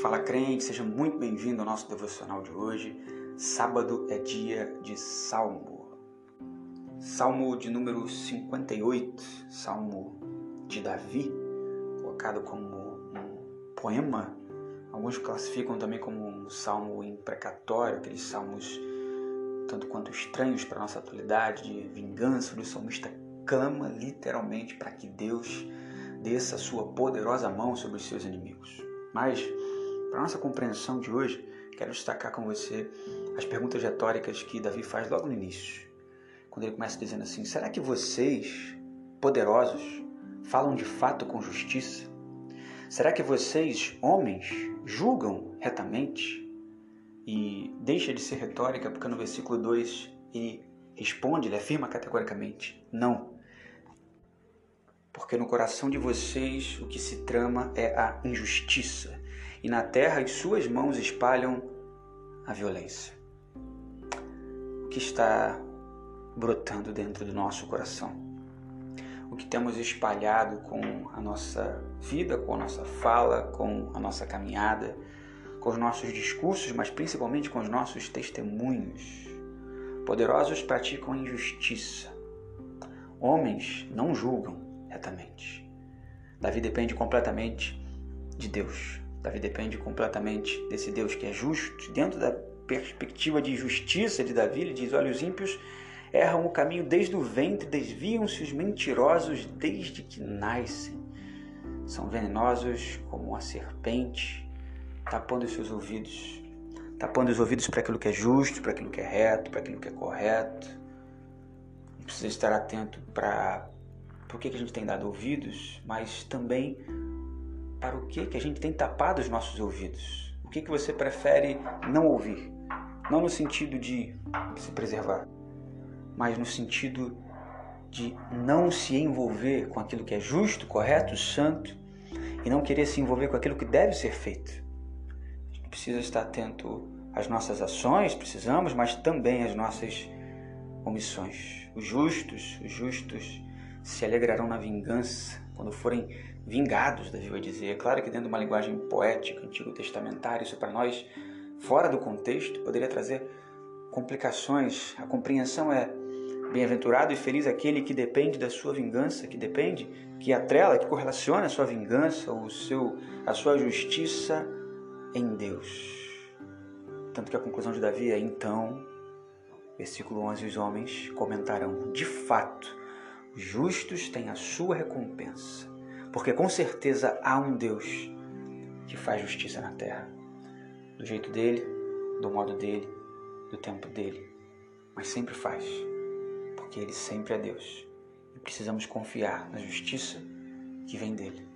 Fala crente, seja muito bem-vindo ao nosso devocional de hoje. Sábado é dia de Salmo. Salmo de número 58, Salmo de Davi, colocado como um poema. Alguns classificam também como um salmo imprecatório, aqueles salmos tanto quanto estranhos para a nossa atualidade, de vingança, onde o salmista clama literalmente para que Deus desça sua poderosa mão sobre os seus inimigos. Mas para nossa compreensão de hoje, quero destacar com você as perguntas retóricas que Davi faz logo no início. Quando ele começa dizendo assim: Será que vocês, poderosos, falam de fato com justiça? Será que vocês, homens, julgam retamente? E deixa de ser retórica, porque no versículo 2 ele responde, ele afirma categoricamente: Não. Porque no coração de vocês o que se trama é a injustiça e na terra as suas mãos espalham a violência. O que está brotando dentro do nosso coração? O que temos espalhado com a nossa vida, com a nossa fala, com a nossa caminhada, com os nossos discursos, mas principalmente com os nossos testemunhos. Poderosos praticam injustiça. Homens não julgam retamente. Davi depende completamente de Deus. Davi depende completamente desse Deus que é justo. Dentro da perspectiva de justiça de Davi, ele diz: Olha, os ímpios erram o caminho desde o ventre, desviam-se os mentirosos desde que nascem. São venenosos como uma serpente, tapando os seus ouvidos, tapando os ouvidos para aquilo que é justo, para aquilo que é reto, para aquilo que é correto. Precisa estar atento para por que a gente tem dado ouvidos, mas também para o que, que a gente tem tapado os nossos ouvidos? O que, que você prefere não ouvir? Não no sentido de se preservar, mas no sentido de não se envolver com aquilo que é justo, correto, santo e não querer se envolver com aquilo que deve ser feito. A gente precisa estar atento às nossas ações, precisamos, mas também às nossas omissões. Os justos, os justos se alegrarão na vingança quando forem vingados, Davi vai dizer. É claro que dentro de uma linguagem poética, antigo testamentária, isso para nós, fora do contexto, poderia trazer complicações. A compreensão é bem-aventurado e feliz aquele que depende da sua vingança, que depende, que atrela, que correlaciona a sua vingança, o seu, a sua justiça em Deus. Tanto que a conclusão de Davi é então, versículo 11, os homens comentarão: de fato, justos têm a sua recompensa porque com certeza há um Deus que faz justiça na terra, do jeito dele, do modo dele, do tempo dele, mas sempre faz, porque ele sempre é Deus. E precisamos confiar na justiça que vem dele.